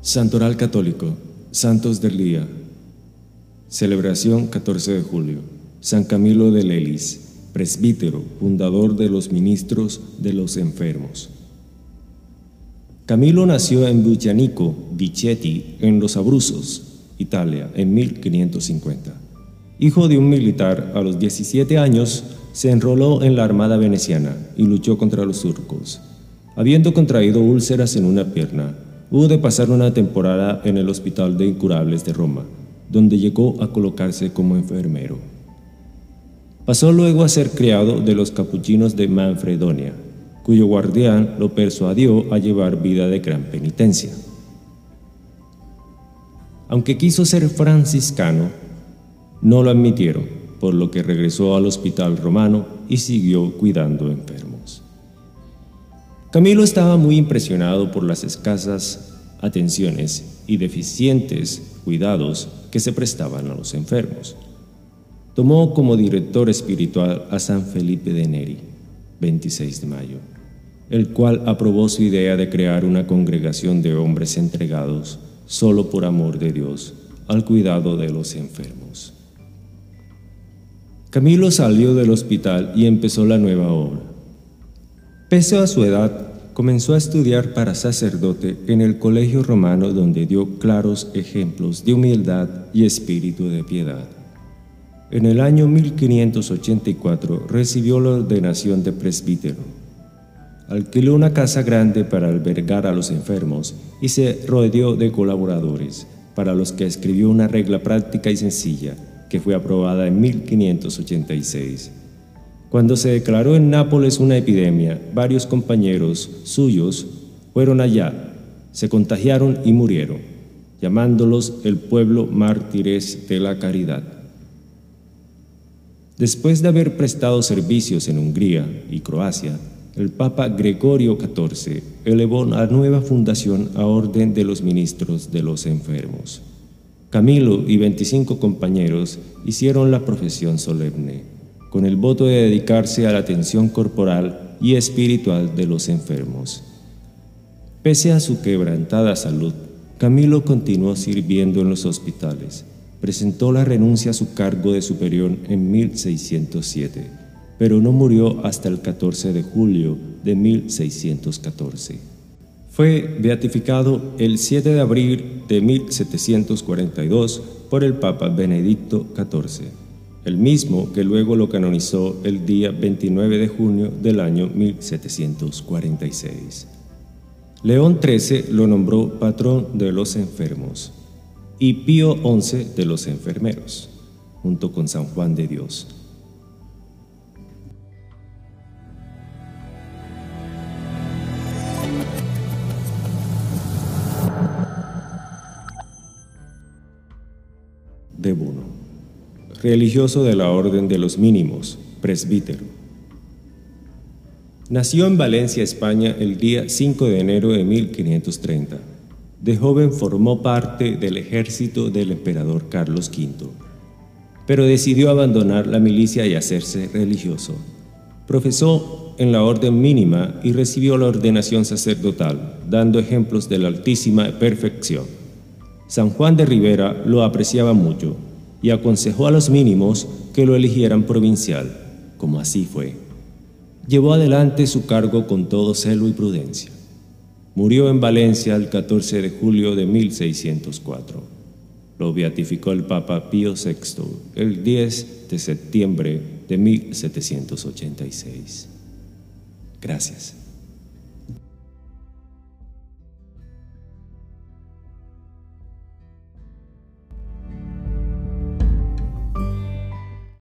Santoral Católico, Santos del Día. Celebración 14 de julio. San Camilo de Lelis, presbítero, fundador de los ministros de los enfermos. Camilo nació en Buccianico, Vicetti, en los Abruzos, Italia, en 1550. Hijo de un militar, a los 17 años se enroló en la Armada veneciana y luchó contra los turcos. Habiendo contraído úlceras en una pierna, hubo de pasar una temporada en el Hospital de Incurables de Roma, donde llegó a colocarse como enfermero. Pasó luego a ser criado de los capuchinos de Manfredonia, cuyo guardián lo persuadió a llevar vida de gran penitencia. Aunque quiso ser franciscano, no lo admitieron por lo que regresó al hospital romano y siguió cuidando enfermos. Camilo estaba muy impresionado por las escasas atenciones y deficientes cuidados que se prestaban a los enfermos. Tomó como director espiritual a San Felipe de Neri, 26 de mayo, el cual aprobó su idea de crear una congregación de hombres entregados solo por amor de Dios al cuidado de los enfermos. Camilo salió del hospital y empezó la nueva obra. Pese a su edad, comenzó a estudiar para sacerdote en el colegio romano donde dio claros ejemplos de humildad y espíritu de piedad. En el año 1584 recibió la ordenación de presbítero. Alquiló una casa grande para albergar a los enfermos y se rodeó de colaboradores, para los que escribió una regla práctica y sencilla que fue aprobada en 1586. Cuando se declaró en Nápoles una epidemia, varios compañeros suyos fueron allá, se contagiaron y murieron, llamándolos el pueblo mártires de la caridad. Después de haber prestado servicios en Hungría y Croacia, el Papa Gregorio XIV elevó la nueva fundación a orden de los ministros de los enfermos. Camilo y 25 compañeros hicieron la profesión solemne, con el voto de dedicarse a la atención corporal y espiritual de los enfermos. Pese a su quebrantada salud, Camilo continuó sirviendo en los hospitales. Presentó la renuncia a su cargo de superior en 1607, pero no murió hasta el 14 de julio de 1614. Fue beatificado el 7 de abril de 1742 por el Papa Benedicto XIV, el mismo que luego lo canonizó el día 29 de junio del año 1746. León XIII lo nombró patrón de los enfermos y Pío XI de los enfermeros, junto con San Juan de Dios. de Buno, religioso de la Orden de los Mínimos, presbítero. Nació en Valencia, España, el día 5 de enero de 1530. De joven formó parte del ejército del emperador Carlos V, pero decidió abandonar la milicia y hacerse religioso. Profesó en la orden mínima y recibió la ordenación sacerdotal, dando ejemplos de la altísima perfección. San Juan de Rivera lo apreciaba mucho y aconsejó a los mínimos que lo eligieran provincial, como así fue. Llevó adelante su cargo con todo celo y prudencia. Murió en Valencia el 14 de julio de 1604. Lo beatificó el Papa Pío VI el 10 de septiembre de 1786. Gracias.